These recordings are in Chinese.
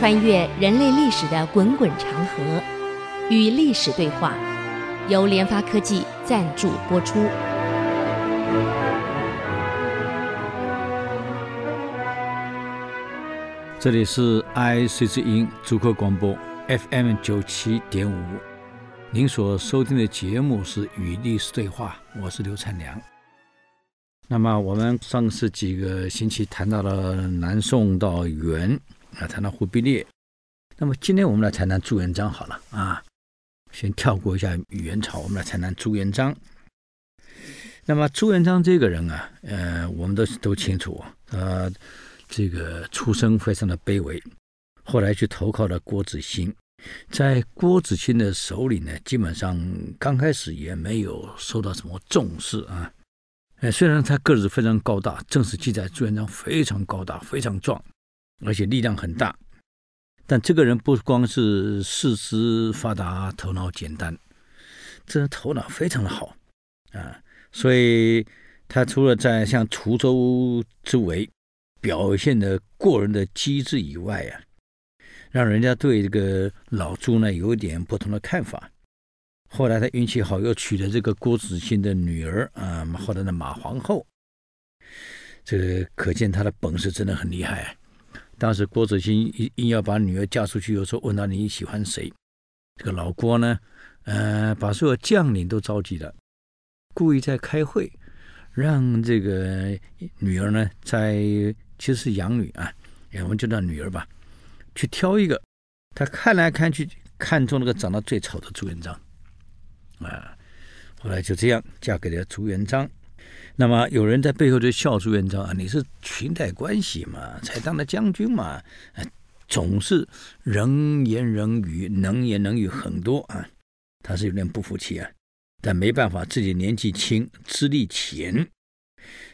穿越人类历史的滚滚长河，与历史对话，由联发科技赞助播出。这里是 IC 之音主客广播 FM 九七点五，您所收听的节目是《与历史对话》，我是刘灿良。那么我们上次几个星期谈到了南宋到元。啊，谈到忽必烈，那么今天我们来谈谈朱元璋好了啊。先跳过一下元朝，我们来谈谈朱元璋。那么朱元璋这个人啊，呃，我们都都清楚，他这个出身非常的卑微，后来去投靠了郭子兴，在郭子兴的手里呢，基本上刚开始也没有受到什么重视啊。呃，虽然他个子非常高大，正史记载朱元璋非常高大，非常壮。而且力量很大，但这个人不光是四肢发达、头脑简单，这人头脑非常的好啊！所以他除了在像滁州之围表现的过人的机智以外啊，让人家对这个老朱呢有点不同的看法。后来他运气好，又娶了这个郭子兴的女儿啊，后来的马皇后，这个可见他的本事真的很厉害啊。当时郭子兴硬硬要把女儿嫁出去，有时候问他你喜欢谁？这个老郭呢，呃，把所有将领都召集了，故意在开会，让这个女儿呢，在其实是养女啊，我们就叫女儿吧，去挑一个，他看来看去，看中那个长得最丑的朱元璋，啊，后来就这样嫁给了朱元璋。那么有人在背后就笑朱元璋啊，你是裙带关系嘛，才当的将军嘛，总是人言人语，能言能语很多啊。他是有点不服气啊，但没办法，自己年纪轻，资历浅，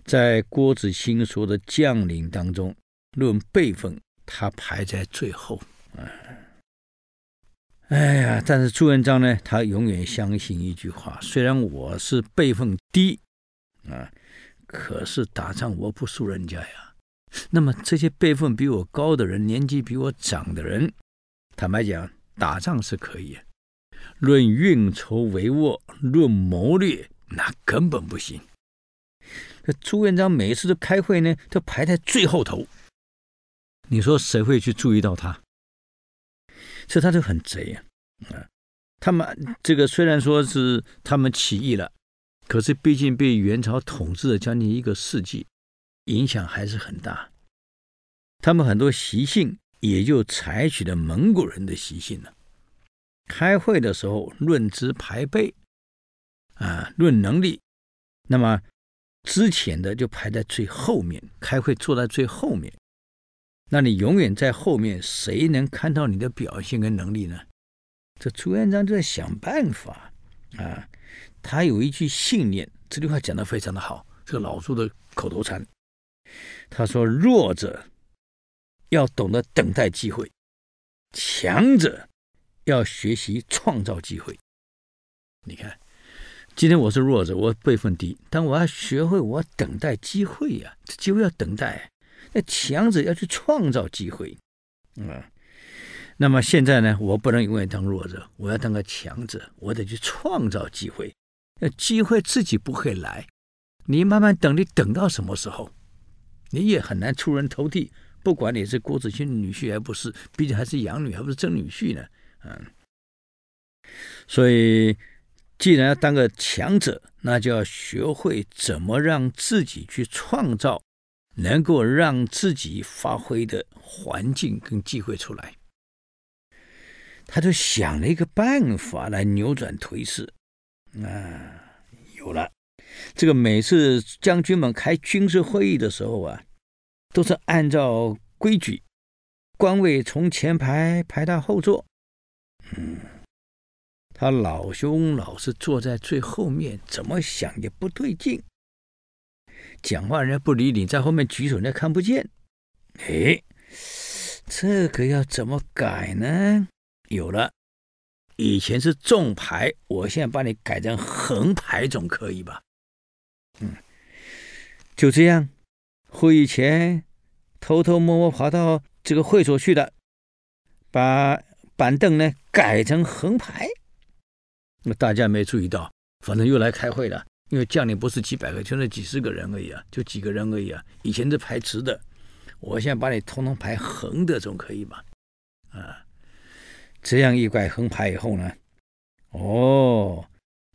在郭子兴说的将领当中，论辈分，他排在最后。哎呀，但是朱元璋呢，他永远相信一句话：虽然我是辈分低。啊，可是打仗我不输人家呀。那么这些辈分比我高的人，年纪比我长的人，坦白讲，打仗是可以。论运筹帷幄，论谋略，那根本不行。这朱元璋每次都开会呢，都排在最后头。你说谁会去注意到他？这他就很贼啊！啊，他们这个虽然说是他们起义了。可是，毕竟被元朝统治了将近一个世纪，影响还是很大。他们很多习性也就采取了蒙古人的习性了。开会的时候论资排辈，啊，论能力，那么之前的就排在最后面，开会坐在最后面。那你永远在后面，谁能看到你的表现跟能力呢？这朱元璋就在想办法啊。他有一句信念，这句话讲得非常的好，这个老朱的口头禅。他说：“弱者要懂得等待机会，强者要学习创造机会。”你看，今天我是弱者，我辈分低，但我要学会我等待机会呀，这机会要等待。那强者要去创造机会，嗯。那么现在呢，我不能永远当弱者，我要当个强者，我得去创造机会。那机会自己不会来，你慢慢等，你等到什么时候，你也很难出人头地。不管你是郭子兴女婿还不是，毕竟还是养女，还不是真女婿呢。嗯，所以既然要当个强者，那就要学会怎么让自己去创造，能够让自己发挥的环境跟机会出来。他就想了一个办法来扭转颓势。啊，有了！这个每次将军们开军事会议的时候啊，都是按照规矩，官位从前排排到后座。嗯，他老兄老是坐在最后面，怎么想也不对劲。讲话人家不理你，在后面举手人家看不见。哎，这个要怎么改呢？有了。以前是纵排，我现在把你改成横排，总可以吧？嗯，就这样。会议前偷偷摸摸跑到这个会所去的，把板凳呢改成横排。那大家没注意到，反正又来开会了。因为将领不是几百个，就那几十个人而已啊，就几个人而已啊。以前是排直的，我现在把你通通排横的，总可以吧？啊，这样一改横排以后呢，哦，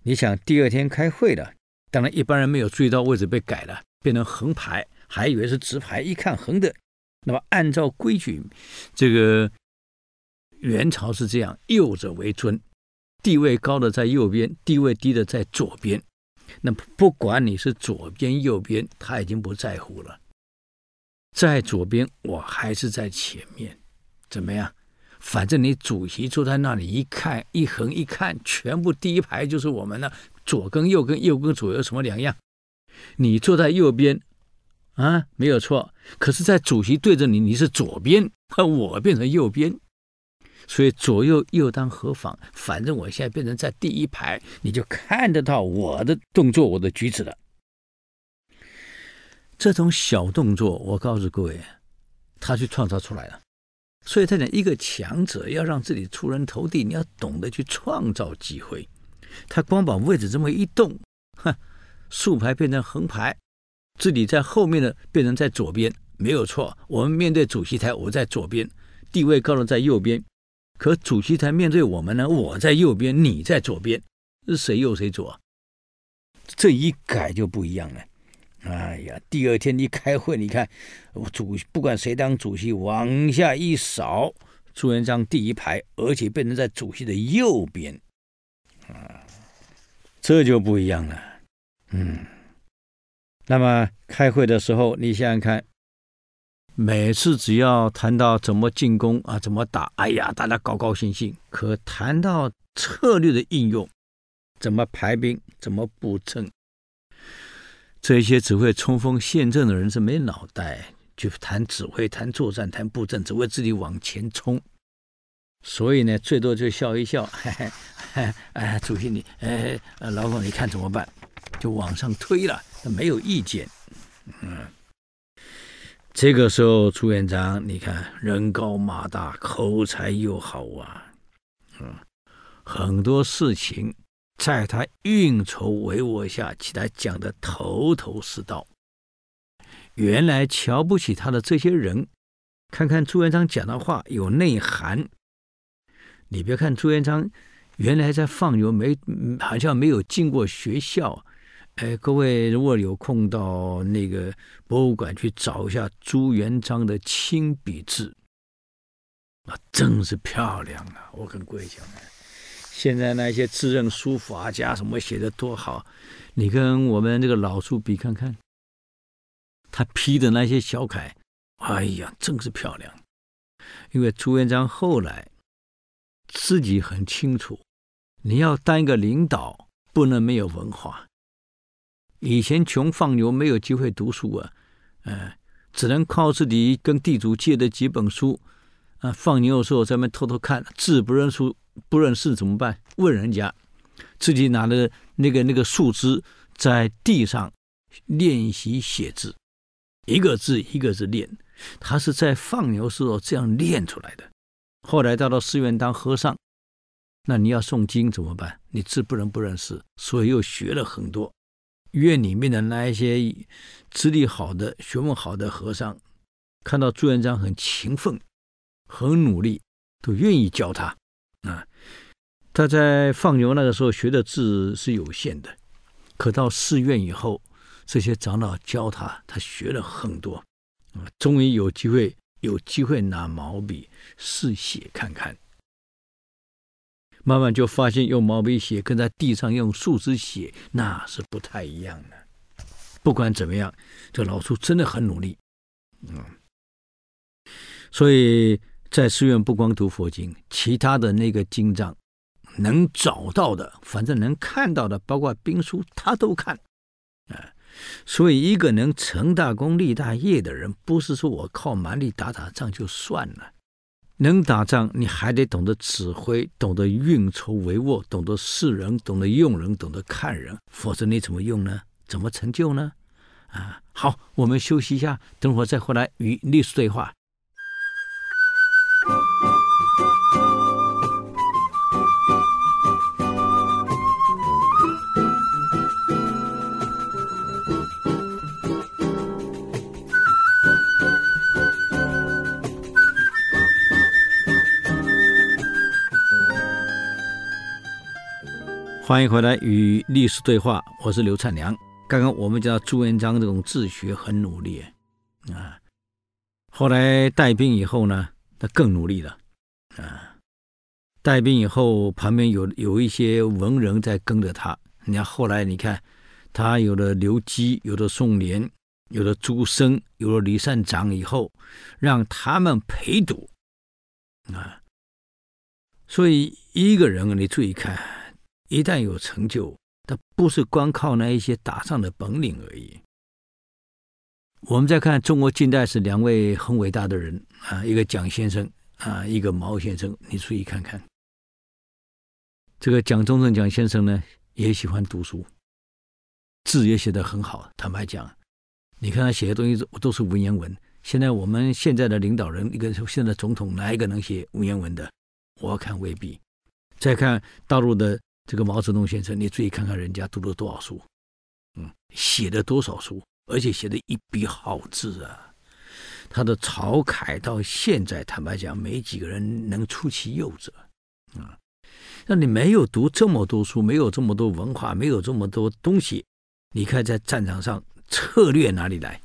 你想第二天开会了，当然一般人没有注意到位置被改了，变成横排，还以为是直排，一看横的。那么按照规矩，这个元朝是这样，右者为尊，地位高的在右边，地位低的在左边。那不管你是左边右边，他已经不在乎了。在左边，我还是在前面，怎么样？反正你主席坐在那里，一看一横一看，全部第一排就是我们的。左跟右跟右跟左有什么两样？你坐在右边，啊，没有错。可是，在主席对着你，你是左边，我变成右边。所以左右右当何妨，反正我现在变成在第一排，你就看得到我的动作、我的举止了。这种小动作，我告诉各位，他去创造出来了。所以他讲，一个强者要让自己出人头地，你要懂得去创造机会。他光把位置这么一动，哼，竖排变成横排，自己在后面的变成在左边，没有错。我们面对主席台，我在左边，地位高的在右边。可主席台面对我们呢，我在右边，你在左边，是谁右谁左？这一改就不一样了。哎呀，第二天一开会，你看，主不管谁当主席，往下一扫，朱元璋第一排，而且变成在主席的右边，啊，这就不一样了。嗯，那么开会的时候，你想想看。每次只要谈到怎么进攻啊，怎么打，哎呀，大家高高兴兴。可谈到策略的应用，怎么排兵，怎么布阵，这些只会冲锋陷阵的人是没脑袋，就谈指挥、谈作战、谈布阵，只会自己往前冲。所以呢，最多就笑一笑，嘿 嘿，哎，哎，主席你，哎，老总你看怎么办？就往上推了，没有意见，嗯。这个时候，朱元璋，你看人高马大，口才又好啊，嗯，很多事情在他运筹帷幄下，其他讲的头头是道。原来瞧不起他的这些人，看看朱元璋讲的话有内涵。你别看朱元璋原来在放牛没，好像没有进过学校。哎，各位如果有空到那个博物馆去找一下朱元璋的亲笔字，啊，真是漂亮啊！我跟各位讲，现在那些自认书法家什么写的多好，你跟我们这个老书比看看，他批的那些小楷，哎呀，真是漂亮。因为朱元璋后来自己很清楚，你要当一个领导，不能没有文化。以前穷放牛没有机会读书啊，呃，只能靠自己跟地主借的几本书，啊，放牛的时候在那偷偷看，字不认书不认识怎么办？问人家，自己拿的那个那个树枝在地上练习写字，一个字一个字练，他是在放牛时候这样练出来的。后来到了寺院当和尚，那你要诵经怎么办？你字不能不认识，所以又学了很多。院里面的那一些资历好的、学问好的和尚，看到朱元璋很勤奋、很努力，都愿意教他。啊，他在放牛那个时候学的字是有限的，可到寺院以后，这些长老教他，他学了很多。啊，终于有机会，有机会拿毛笔试写看看。慢慢就发现用毛笔写跟在地上用树枝写那是不太一样的。不管怎么样，这老苏真的很努力，嗯。所以在寺院不光读佛经，其他的那个经藏能找到的，反正能看到的，包括兵书，他都看。啊，所以一个能成大功立大业的人，不是说我靠蛮力打打仗就算了。能打仗，你还得懂得指挥，懂得运筹帷幄，懂得识人，懂得用人，懂得看人，否则你怎么用呢？怎么成就呢？啊，好，我们休息一下，等会儿再回来与历史对话。欢迎回来与历史对话，我是刘灿良。刚刚我们讲朱元璋这种治学很努力啊，后来带兵以后呢，他更努力了啊。带兵以后，旁边有有一些文人在跟着他。你看后来，你看他有了刘基，有了宋濂，有了朱升，有了李善长以后，让他们陪读啊。所以一个人，你注意看。一旦有成就，他不是光靠那一些打仗的本领而已。我们再看中国近代史两位很伟大的人啊，一个蒋先生啊，一个毛先生。你注意看看，这个蒋中正蒋先生呢，也喜欢读书，字也写得很好。坦白讲，你看他写的东西都是文言文。现在我们现在的领导人，一个现在总统，哪一个能写文言文的？我看未必。再看大陆的。这个毛泽东先生，你注意看看人家读了多少书，嗯，写了多少书，而且写的一笔好字啊！他的草楷到现在，坦白讲，没几个人能出其右者啊。那你没有读这么多书，没有这么多文化，没有这么多东西，你看在战场上策略哪里来？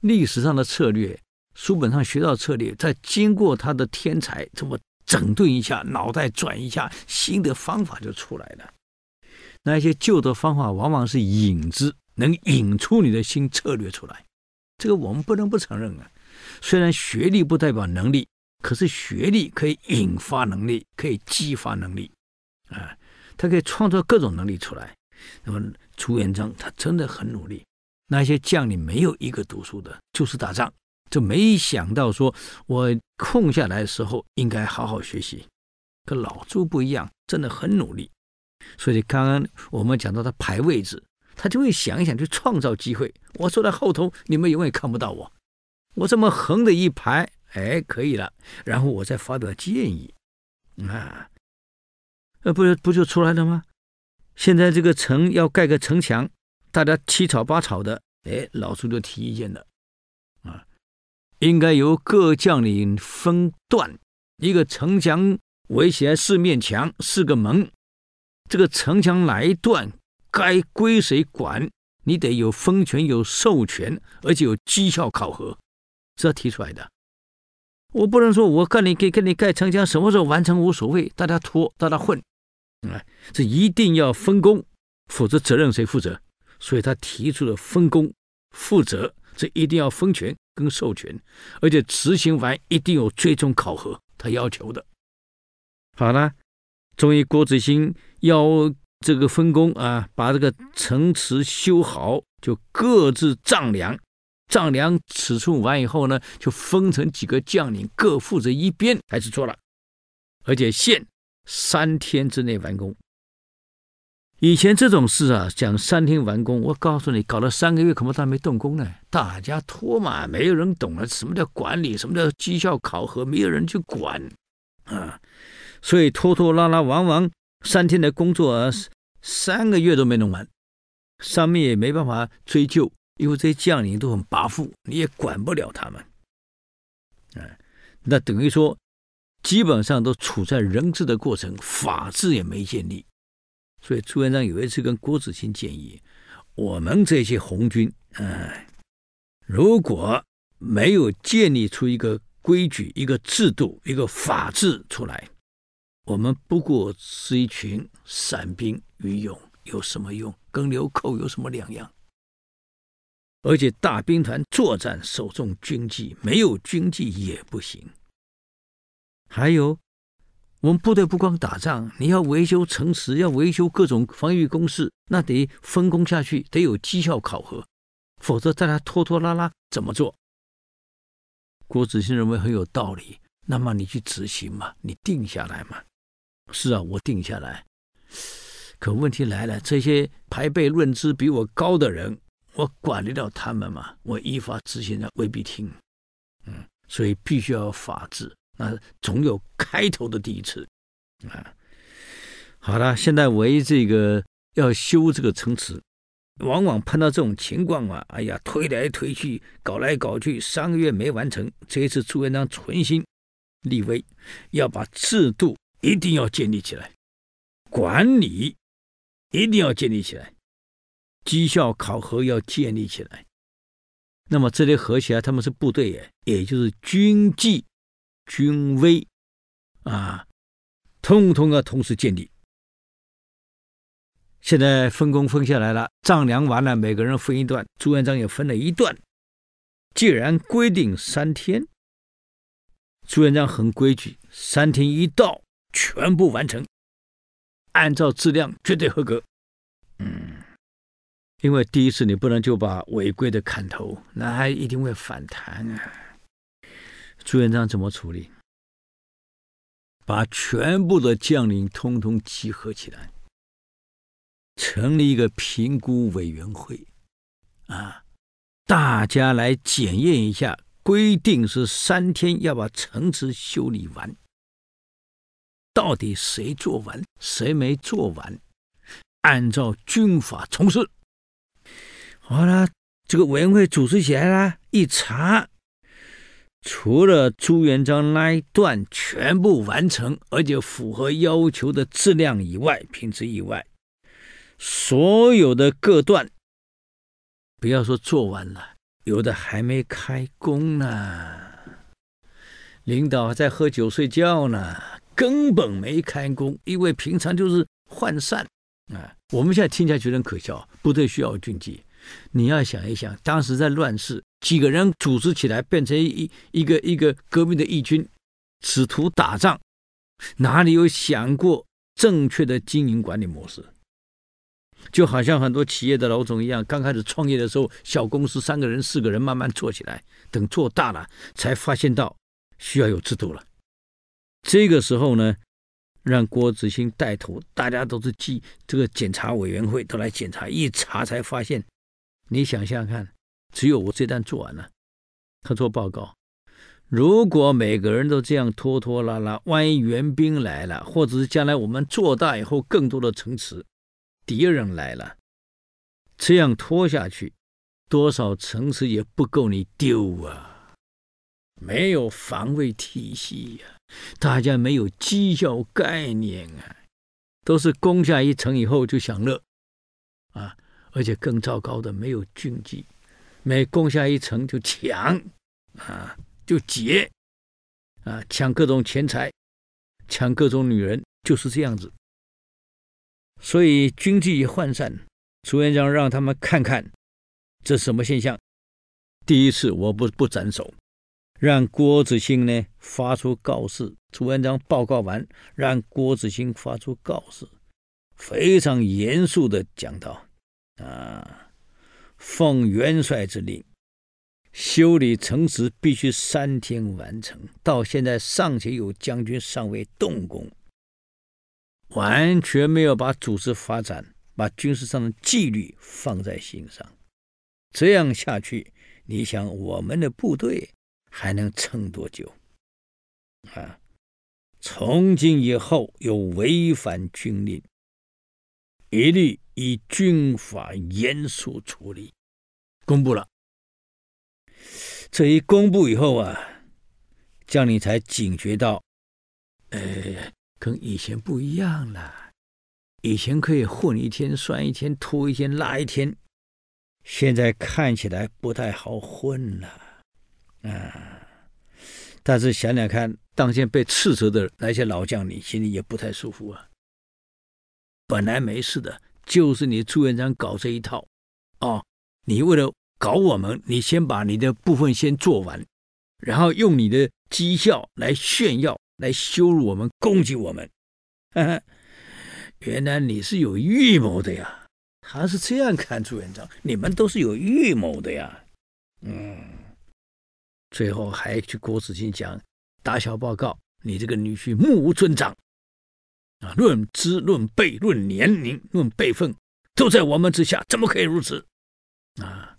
历史上的策略，书本上学到策略，在经过他的天才这么。整顿一下，脑袋转一下，新的方法就出来了。那些旧的方法往往是引子，能引出你的新策略出来。这个我们不能不承认啊。虽然学历不代表能力，可是学历可以引发能力，可以激发能力啊，他可以创造各种能力出来。那么朱元璋他真的很努力。那些将领没有一个读书的，就是打仗。就没想到说，我空下来的时候应该好好学习。可老朱不一样，真的很努力。所以刚刚我们讲到他排位置，他就会想一想，去创造机会。我坐在后头，你们永远看不到我。我这么横的一排，哎，可以了。然后我再发表建议，啊，呃，不不就出来了吗？现在这个城要盖个城墙，大家七吵八吵的，哎，老朱就提意见了，应该由各将领分段，一个城墙围起来四面墙，四个门。这个城墙哪一段该归谁管？你得有分权、有授权，而且有绩效考核，这提出来的。我不能说我跟你给跟你盖城墙，什么时候完成无所谓，大家拖，大家混。啊，这一定要分工，否则责任谁负责？所以他提出了分工、负责，这一定要分权。跟授权，而且执行完一定有最终考核，他要求的。好了，终于郭子兴要这个分工啊，把这个城池修好，就各自丈量，丈量尺寸完以后呢，就分成几个将领，各负责一边，开始做了，而且限三天之内完工。以前这种事啊，讲三天完工，我告诉你，搞了三个月，恐怕他没动工呢。大家拖嘛，没有人懂了，什么叫管理，什么叫绩效考核，没有人去管 啊。所以拖拖拉拉，往往三天的工作啊，三个月都没弄完，上面也没办法追究，因为这些将领都很跋扈，你也管不了他们。啊，那等于说，基本上都处在人治的过程，法治也没建立。所以朱元璋有一次跟郭子兴建议，我们这些红军，哎，如果没有建立出一个规矩、一个制度、一个法治出来，我们不过是一群散兵游勇，有什么用？跟流寇有什么两样？而且大兵团作战首重军纪，没有军纪也不行。还有。我们部队不光打仗，你要维修城池，要维修各种防御工事，那得分工下去，得有绩效考核，否则大家拖拖拉拉怎么做？郭子兴认为很有道理，那么你去执行嘛，你定下来嘛。是啊，我定下来。可问题来了，这些排辈论资比我高的人，我管得了他们吗？我依法执行的未必听。嗯，所以必须要法治。那总有开头的第一次，啊，好了，现在为这个要修这个城池，往往碰到这种情况啊，哎呀，推来推去，搞来搞去，三个月没完成。这一次朱元璋存心立威，要把制度一定要建立起来，管理一定要建立起来，绩效考核要建立起来。那么这些合起来，他们是部队耶，也就是军纪、军威啊，通通要同时建立。现在分工分下来了，丈量完了，每个人分一段，朱元璋也分了一段。既然规定三天，朱元璋很规矩，三天一到，全部完成，按照质量绝对合格。嗯。因为第一次你不能就把违规的砍头，那还一定会反弹啊。朱元璋怎么处理？把全部的将领通通集合起来，成立一个评估委员会，啊，大家来检验一下，规定是三天要把城池修理完，到底谁做完，谁没做完，按照军法从事。好了，这个委员会组织起来了，一查，除了朱元璋那一段全部完成，而且符合要求的质量以外，品质以外，所有的各段，不要说做完了，有的还没开工呢。领导在喝酒睡觉呢，根本没开工，因为平常就是涣散啊。我们现在听起来觉得很可笑，部队需要军纪。你要想一想，当时在乱世，几个人组织起来变成一一个一个革命的义军，使徒打仗，哪里有想过正确的经营管理模式？就好像很多企业的老总一样，刚开始创业的时候，小公司三个人、四个人慢慢做起来，等做大了，才发现到需要有制度了。这个时候呢，让郭子兴带头，大家都是记这个检查委员会都来检查，一查才发现。你想想看，只有我这单做完了，他做报告。如果每个人都这样拖拖拉拉，万一援兵来了，或者是将来我们做大以后更多的城池，敌人来了，这样拖下去，多少城池也不够你丢啊！没有防卫体系呀、大家没有绩效概念啊，都是攻下一城以后就享乐啊。而且更糟糕的，没有军纪，每攻下一城就抢，啊，就劫，啊，抢各种钱财，抢各种女人，就是这样子。所以军纪也涣散。朱元璋让他们看看这什么现象。第一次我不不斩首，让郭子兴呢发出告示。朱元璋报告完，让郭子兴发出告示，非常严肃的讲道。啊！奉元帅之令，修理城池必须三天完成。到现在尚且有将军尚未动工，完全没有把组织发展、把军事上的纪律放在心上。这样下去，你想我们的部队还能撑多久？啊！从今以后有违反军令，一律。以军法严肃处理，公布了。这一公布以后啊，将领才警觉到，呃，跟以前不一样了。以前可以混一天算一天，拖一天拉一天，现在看起来不太好混了。啊，但是想想看，当前被斥责的那些老将领，心里也不太舒服啊。本来没事的。就是你朱元璋搞这一套，哦，你为了搞我们，你先把你的部分先做完，然后用你的绩效来炫耀，来羞辱我们，攻击我们。呵呵，原来你是有预谋的呀！他是这样看朱元璋，你们都是有预谋的呀。嗯，最后还去郭子兴讲打小报告，你这个女婿目无尊长。啊，论资、论辈、论年龄、论辈分，都在我们之下，怎么可以如此？啊，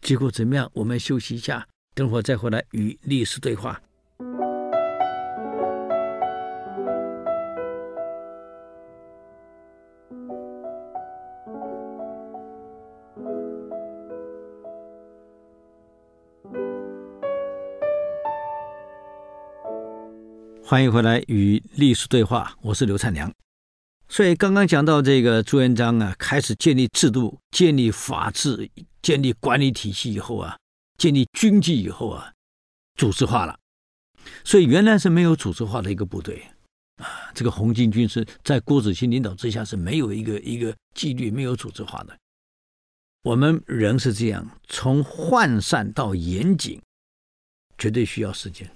结果怎么样？我们休息一下，等会儿再回来与历史对话。欢迎回来与历史对话，我是刘灿良。所以刚刚讲到这个朱元璋啊，开始建立制度、建立法治、建立管理体系以后啊，建立军纪以后啊，组织化了。所以原来是没有组织化的一个部队啊，这个红巾军是在郭子兴领导之下是没有一个一个纪律、没有组织化的。我们人是这样，从涣散到严谨，绝对需要时间。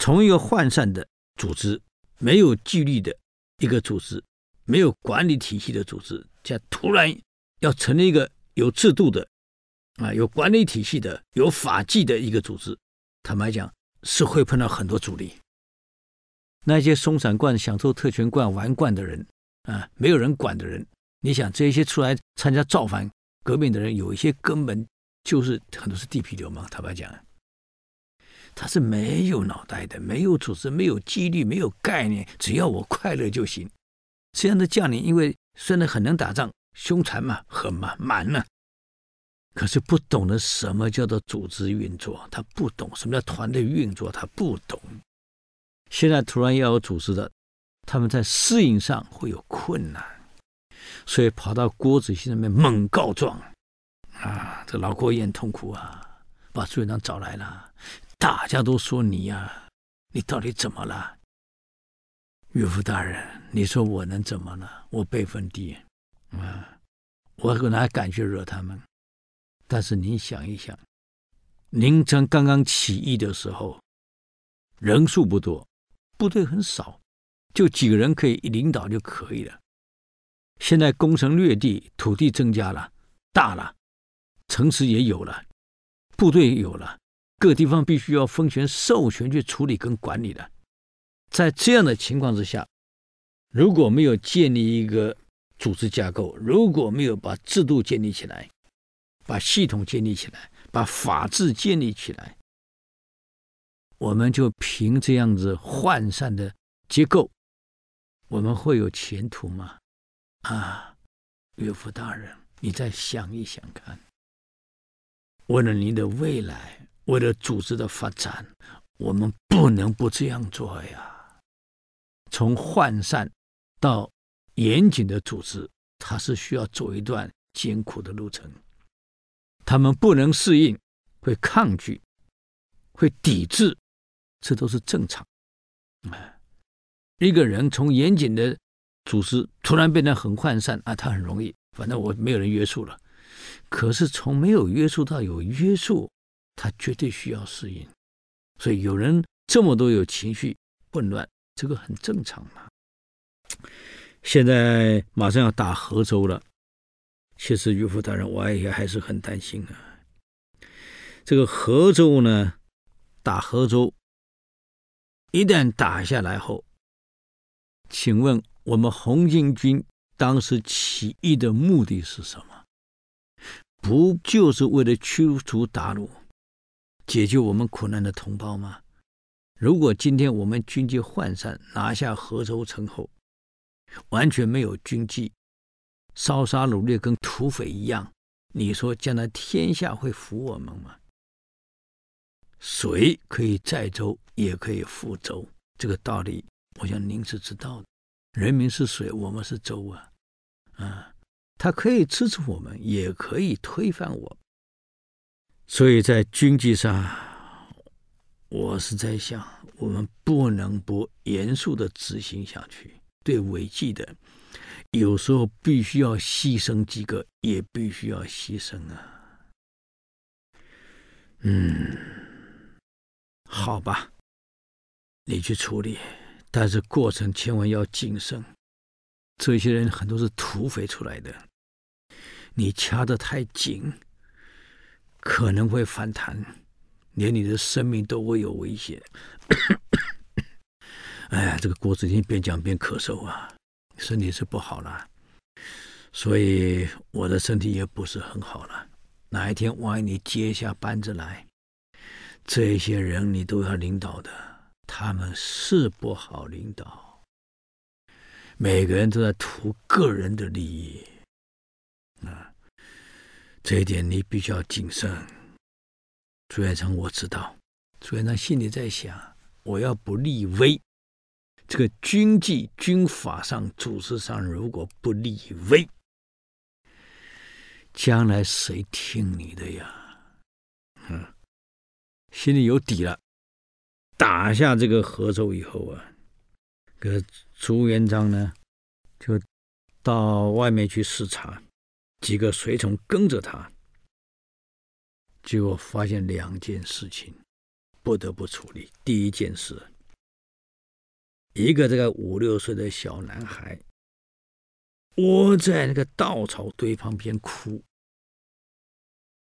从一个涣散的组织，没有纪律的一个组织，没有管理体系的组织，这样突然要成立一个有制度的，啊，有管理体系的、有法纪的一个组织，坦白讲，是会碰到很多阻力。那些松散惯、享受特权惯、玩惯的人，啊，没有人管的人，你想这些出来参加造反？革命的人有一些根本就是很多是地痞流氓，坦白讲，他是没有脑袋的，没有组织，没有纪律，没有概念，只要我快乐就行。这样的将领，因为虽然很能打仗，凶残嘛，狠嘛，蛮呢，可是不懂得什么叫做组织运作，他不懂什么叫团队运作，他不懂。现在突然要有组织的，他们在适应上会有困难。所以跑到郭子兴那边猛告状，啊，这老郭也很痛苦啊，把朱元璋找来了，大家都说你呀、你到底怎么了？岳父大人，你说我能怎么了？我辈分低，啊，我可能还敢去惹他们。但是您想一想，您刚刚刚起义的时候，人数不多，部队很少，就几个人可以领导就可以了。现在攻城略地，土地增加了，大了，城池也有了，部队也有了，各地方必须要分权授权去处理跟管理的。在这样的情况之下，如果没有建立一个组织架构，如果没有把制度建立起来，把系统建立起来，把法治建立起来，我们就凭这样子涣散的结构，我们会有前途吗？啊，岳父大人，你再想一想看。为了您的未来，为了组织的发展，我们不能不这样做呀。从涣散到严谨的组织，它是需要走一段艰苦的路程。他们不能适应，会抗拒，会抵制，这都是正常。啊，一个人从严谨的。组织突然变得很涣散啊，他很容易，反正我没有人约束了。可是从没有约束到有约束，他绝对需要适应。所以有人这么多有情绪混乱，这个很正常嘛。现在马上要打河州了，其实岳父大人，我也还是很担心啊。这个河州呢，打河州，一旦打下来后，请问？我们红巾军当时起义的目的是什么？不就是为了驱除鞑虏，解救我们苦难的同胞吗？如果今天我们军纪涣散，拿下河州城后，完全没有军纪，烧杀掳掠跟土匪一样，你说将来天下会服我们吗？水可以载舟，也可以覆舟，这个道理，我想您是知道的。人民是水，我们是舟啊，啊，他可以支持我们，也可以推翻我。所以在军纪上，我是在想，我们不能不严肃的执行下去。对违纪的，有时候必须要牺牲几个，也必须要牺牲啊。嗯，好吧，你去处理。但是过程千万要谨慎，这些人很多是土匪出来的，你掐得太紧，可能会反弹，连你的生命都会有危险。哎呀，这个郭子兴边讲边咳嗽啊，身体是不好了，所以我的身体也不是很好了。哪一天万一你接下班子来，这些人你都要领导的。他们是不好领导，每个人都在图个人的利益，这一点你必须要谨慎。朱元璋我知道，朱元璋心里在想：我要不立威，这个军纪、军法上、组织上，如果不立威，将来谁听你的呀？嗯，心里有底了。打下这个河州以后啊，这朱元璋呢，就到外面去视察，几个随从跟着他，结果发现两件事情，不得不处理。第一件事，一个这个五六岁的小男孩窝在那个稻草堆旁边哭。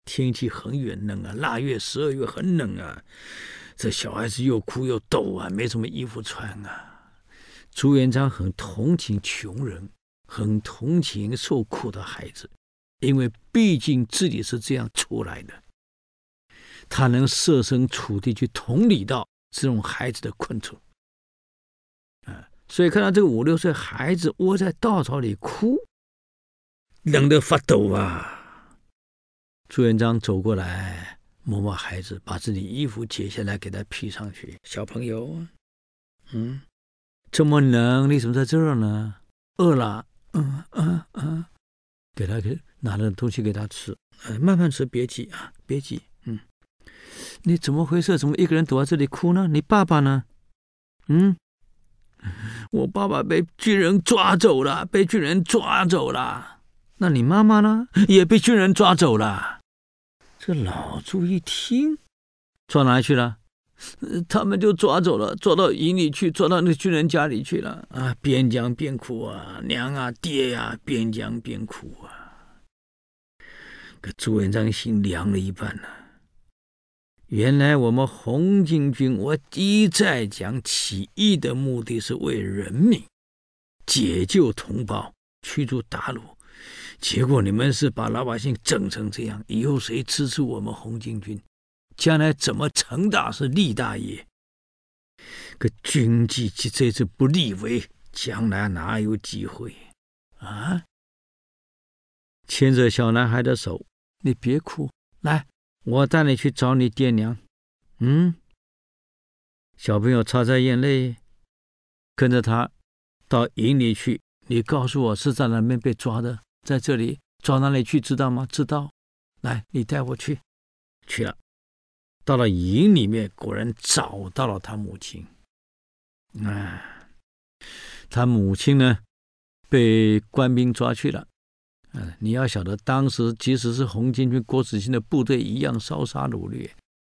天气很远冷啊，腊月、十二月很冷啊。这小孩子又哭又抖啊，没什么衣服穿啊。朱元璋很同情穷人，很同情受苦的孩子，因为毕竟自己是这样出来的，他能设身处地去同理到这种孩子的困处啊。所以看到这个五六岁孩子窝在稻草里哭，冷得发抖啊。朱元璋走过来。摸摸孩子，把自己衣服解下来给他披上去。小朋友，嗯，这么冷，你怎么在这儿呢？饿了，嗯嗯嗯，给他给拿点东西给他吃，哎，慢慢吃，别急啊，别急，嗯，你怎么回事？怎么一个人躲在这里哭呢？你爸爸呢？嗯，我爸爸被军人抓走了，被军人抓走了。那你妈妈呢？也被军人抓走了。这老朱一听，抓哪去了？他们就抓走了，抓到营里去，抓到那个军人家里去了。啊，边讲边哭啊，娘啊，爹呀、啊，边讲边哭啊。朱元璋心凉了一半呢、原来我们红巾军，我一再讲起义的目的是为人民解救同胞，驱逐鞑虏。结果你们是把老百姓整成这样，以后谁支持我们红巾军？将来怎么成大事立大业？可军纪这次不立威，将来哪有机会啊？牵着小男孩的手，你别哭，来，我带你去找你爹娘。嗯，小朋友擦擦眼泪，跟着他到营里去。你告诉我是在哪边被抓的？在这里抓哪里去？知道吗？知道。来，你带我去。去了，到了营里面，果然找到了他母亲。啊，他母亲呢，被官兵抓去了。你要晓得，当时即使是红巾军郭子兴的部队，一样烧杀掳掠，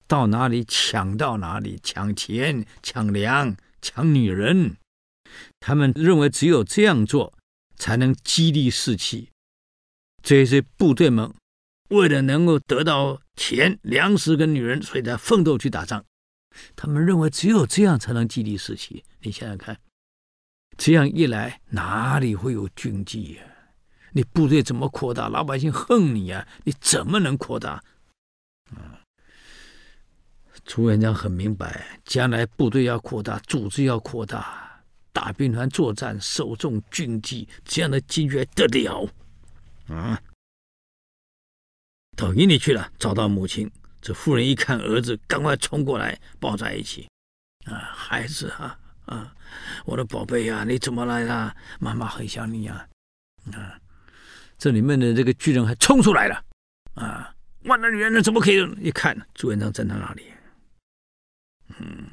到哪里抢到哪里，抢钱、抢粮、抢女人。他们认为只有这样做，才能激励士气。这些部队们为了能够得到钱、粮食跟女人，所以才奋斗去打仗。他们认为只有这样才能激励士气。你想想看，这样一来哪里会有军纪呀？你部队怎么扩大？老百姓恨你呀，你怎么能扩大？啊，朱元璋很明白，将来部队要扩大，组织要扩大，打兵团作战，首重军纪，这样的军还得了？啊，到营里去了，找到母亲。这妇人一看儿子，赶快冲过来抱在一起。啊，孩子啊，啊，我的宝贝呀，你怎么来了？妈妈很想你呀。啊，这里面的这个巨人还冲出来了。啊，万能女人怎么可以？一看朱元璋站在那里。嗯，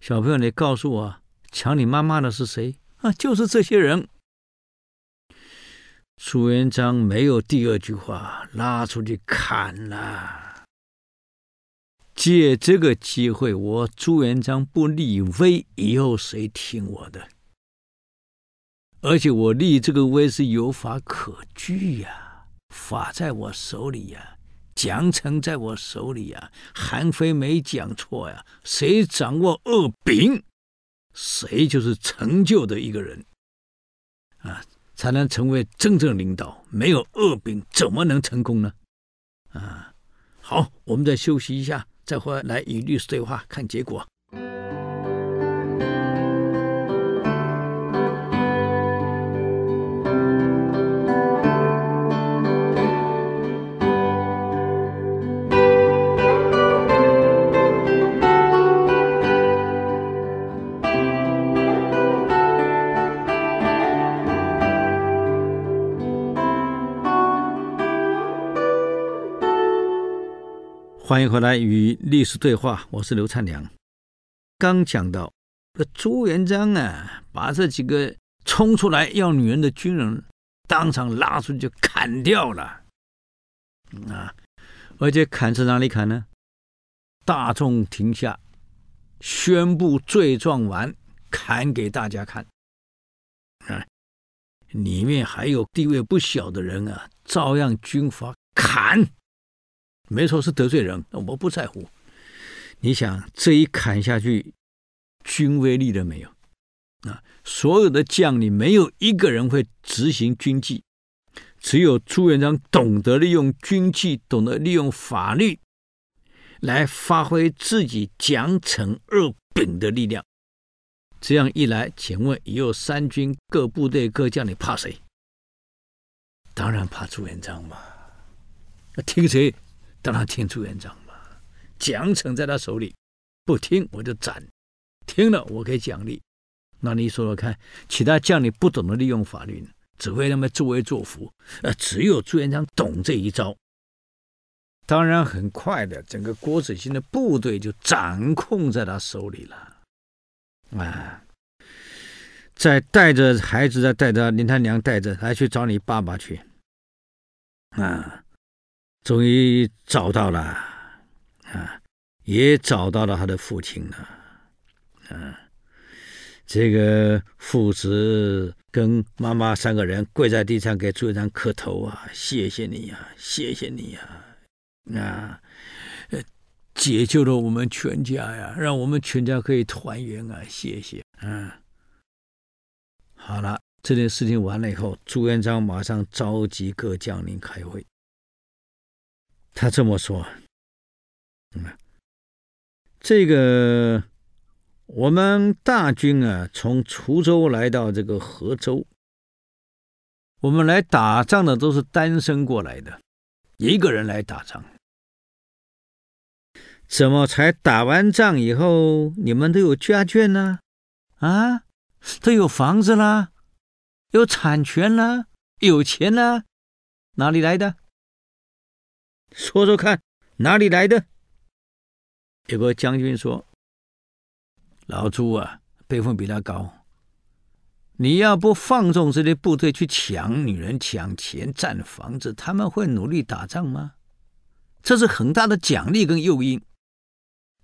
小朋友，你告诉我，抢你妈妈的是谁？啊，就是这些人。朱元璋没有第二句话，拉出去砍了。借这个机会，我朱元璋不立威，以后谁听我的？而且我立这个威是有法可据呀，法在我手里呀，奖惩在我手里呀。韩非没讲错呀，谁掌握恶柄，谁就是成就的一个人啊。才能成为真正领导，没有恶柄怎么能成功呢？啊，好，我们再休息一下，再回来与律师对话，看结果。欢迎回来与历史对话，我是刘灿良。刚讲到，这朱元璋啊，把这几个冲出来要女人的军人当场拉出去就砍掉了，啊，而且砍是哪里砍呢？大众庭下，宣布罪状完，砍给大家看。啊，里面还有地位不小的人啊，照样军法砍。没错，是得罪人，我不在乎。你想，这一砍下去，军威立了没有？啊，所有的将领没有一个人会执行军纪，只有朱元璋懂得利用军纪，懂得利用法律，来发挥自己奖惩二柄的力量。这样一来，请问以后三军各部队各将领怕谁？当然怕朱元璋嘛。那听谁？当然听朱元璋吧，奖惩在他手里，不听我就斩，听了我给奖励。那你说说看，其他将领不懂得利用法律，只会那么作威作福。呃，只有朱元璋懂这一招。当然，很快的，整个郭子兴的部队就掌控在他手里了。啊，再带着孩子，再带着林他娘带着，还去找你爸爸去。啊。终于找到了，啊，也找到了他的父亲了，啊，这个父子跟妈妈三个人跪在地上给朱元璋磕头啊，谢谢你呀，谢谢你呀，啊，解救了我们全家呀，让我们全家可以团圆啊，谢谢，啊，好了，这件事情完了以后，朱元璋马上召集各将领开会。他这么说：“嗯，这个我们大军啊，从滁州来到这个河州，我们来打仗的都是单身过来的，一个人来打仗，怎么才打完仗以后，你们都有家眷呢？啊，都有房子啦，有产权啦，有钱啦，哪里来的？”说说看，哪里来的？有个将军说：“老朱啊，辈分比他高。你要不放纵这些部队去抢女人、抢钱、占房子，他们会努力打仗吗？这是很大的奖励跟诱因。”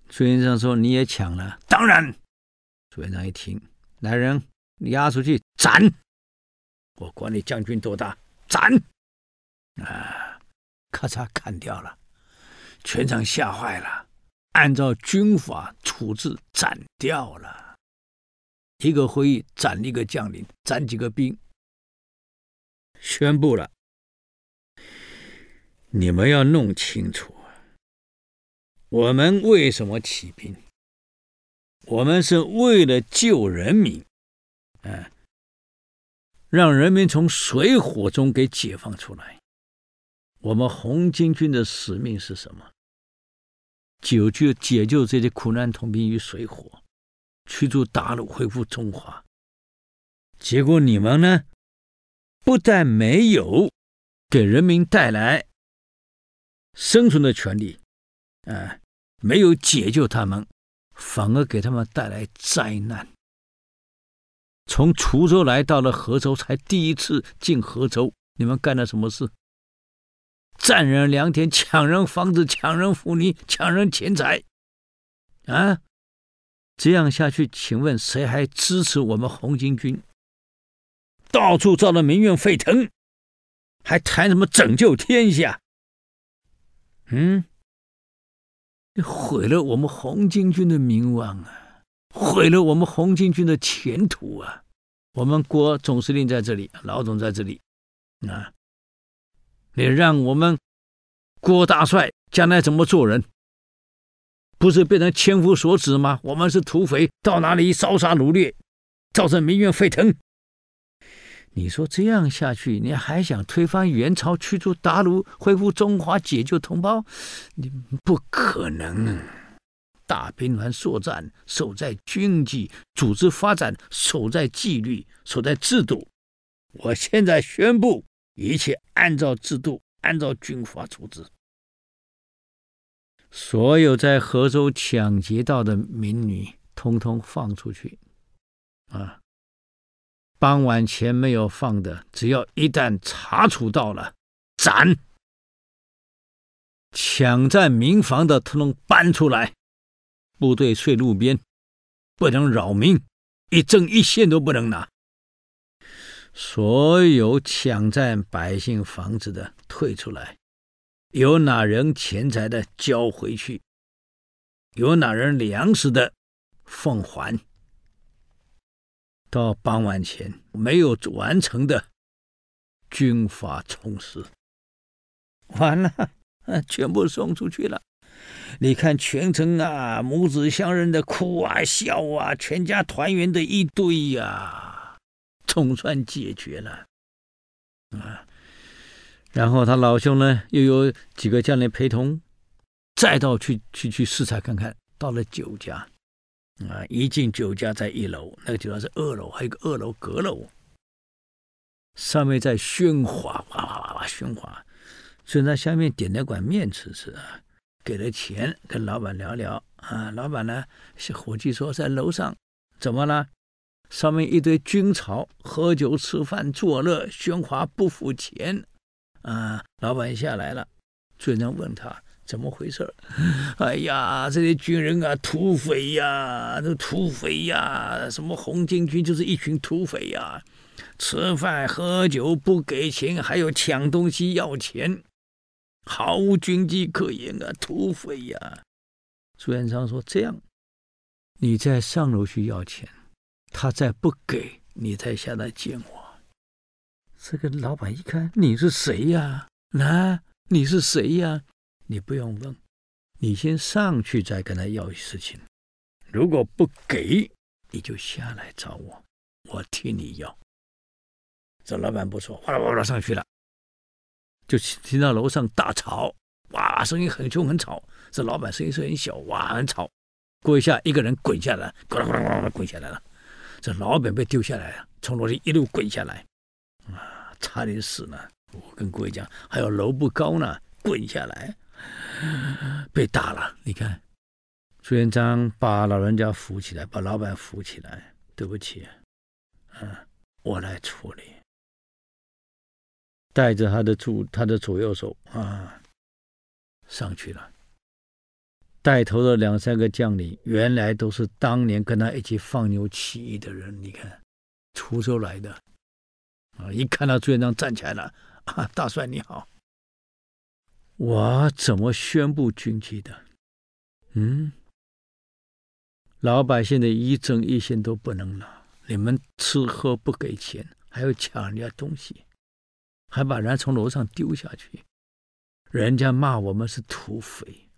朱元璋说：“你也抢了？当然。”朱元璋一听，来人，押出去斩！我管你将军多大，斩！啊！咔嚓砍掉了，全场吓坏了，按照军法处置，斩掉了。一个会议斩一个将领，斩几个兵，宣布了。你们要弄清楚，我们为什么起兵？我们是为了救人民，嗯，让人民从水火中给解放出来。我们红巾军的使命是什么？解救解救这些苦难同胞于水火，驱逐鞑虏，恢复中华。结果你们呢？不但没有给人民带来生存的权利，啊，没有解救他们，反而给他们带来灾难。从滁州来到了河州，才第一次进河州，你们干了什么事？占人良田，抢人房子，抢人妇女，抢人钱财，啊！这样下去，请问谁还支持我们红巾军？到处造的民怨沸腾，还谈什么拯救天下？嗯，你毁了我们红巾军的名望啊，毁了我们红巾军的前途啊！我们郭总司令在这里，老总在这里，啊。你让我们郭大帅将来怎么做人？不是变成千夫所指吗？我们是土匪，到哪里烧杀掳掠，造成民怨沸腾。你说这样下去，你还想推翻元朝，驱逐鞑虏，恢复中华，解救同胞？你不可能！大兵团作战，守在军纪；组织发展，守在纪律，守在制度。我现在宣布。一切按照制度，按照军法处置。所有在河州抢劫到的民女，通通放出去，啊，傍晚前没有放的，只要一旦查处到了，斩。抢占民房的，通通搬出来，部队睡路边，不能扰民，一针一线都不能拿。所有抢占百姓房子的退出来，有哪人钱财的交回去，有哪人粮食的奉还。到傍晚前没有完成的，军法从事。完了，全部送出去了。你看全城啊，母子相认的哭啊笑啊，全家团圆的一堆呀、总算解决了，啊，然后他老兄呢，又有几个将领陪同，再到去去去视察看看。到了酒家，啊，一进酒家在一楼，那个酒家是二楼，还有个二楼阁楼，上面在喧哗，哇哇哇哇喧哗。所以他下面点了碗面吃吃啊，给了钱跟老板聊聊，啊，老板呢，伙计说在楼上，怎么了？上面一堆军曹，喝酒吃饭作乐喧哗不付钱，啊！老板下来了，朱元璋问他怎么回事？哎呀，这些军人啊，土匪呀，这土匪呀，什么红巾军就是一群土匪呀，吃饭喝酒不给钱，还有抢东西要钱，毫无军纪可言啊，土匪呀！朱元璋说：“这样，你再上楼去要钱。”他再不给你，才下来见我。这个老板一看，你是谁呀？啊，你是谁呀？你不用问，你先上去再跟他要事情。如果不给，你就下来找我，我替你要。这老板不说，哗啦哗啦上去了，就听到楼上大吵，哇，声音很凶很吵。这老板声音是很小，哇，很吵。过一下，一个人滚下来，滚啦滚下来了。这老板被丢下来了，从楼梯一路滚下来，啊，差点死了！我跟各位讲，还有楼不高呢，滚下来，被打了。你看，朱元璋把老人家扶起来，把老板扶起来。对不起，啊，我来处理。带着他的左他的左右手啊，上去了。带头的两三个将领，原来都是当年跟他一起放牛起义的人。你看，滁州来的，啊！一看到朱元璋站起来了，啊，大帅你好，我怎么宣布军纪的？嗯，老百姓的一针一线都不能拿，你们吃喝不给钱，还要抢人家东西，还把人家从楼上丢下去，人家骂我们是土匪。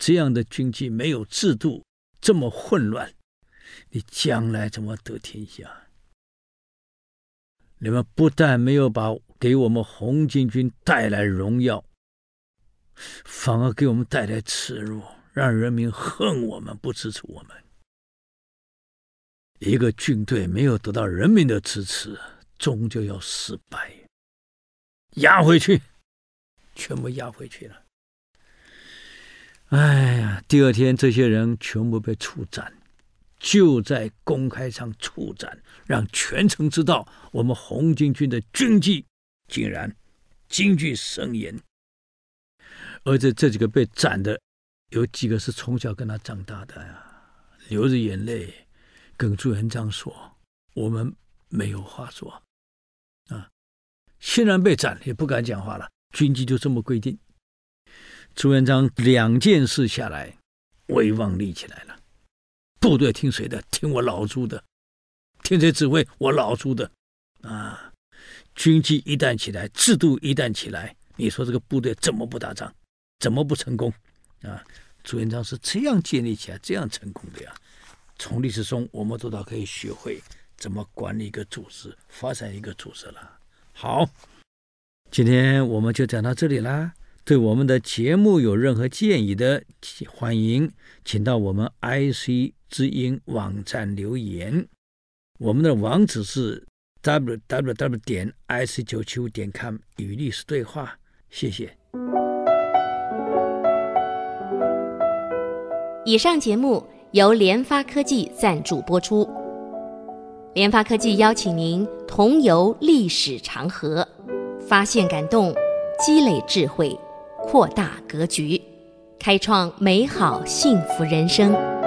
这样的军纪没有制度，这么混乱，你将来怎么得天下？你们不但没有把给我们红巾军带来荣耀，反而给我们带来耻辱，让人民恨我们，不支持我们。一个军队没有得到人民的支持，终究要失败。押回去，全部押回去了。哎呀！第二天，这些人全部被处斩，就在公开上处斩，让全城知道我们红巾军的军纪竟然京剧森严。而且这几个被斩的，有几个是从小跟他长大的呀，流着眼泪跟朱元璋说：“我们没有话说啊，虽然被斩也不敢讲话了，军纪就这么规定。”朱元璋两件事下来，威望立起来了。部队听谁的？听我老朱的。听谁指挥？我老朱的。啊，军纪一旦起来，制度一旦起来，你说这个部队怎么不打仗？怎么不成功？啊，朱元璋是这样建立起来，这样成功的呀。从历史中，我们多少可以学会怎么管理一个组织，发展一个组织了。好，今天我们就讲到这里啦。对我们的节目有任何建议的欢迎请到我们 ic 之音网站留言。我们的网址是 www 点 ic 九七五点 com 与历史对话谢谢。以上节目由联发科技赞助播出。联发科技邀请您同游历史长河发现感动积累智慧。扩大格局开创美好幸福人生。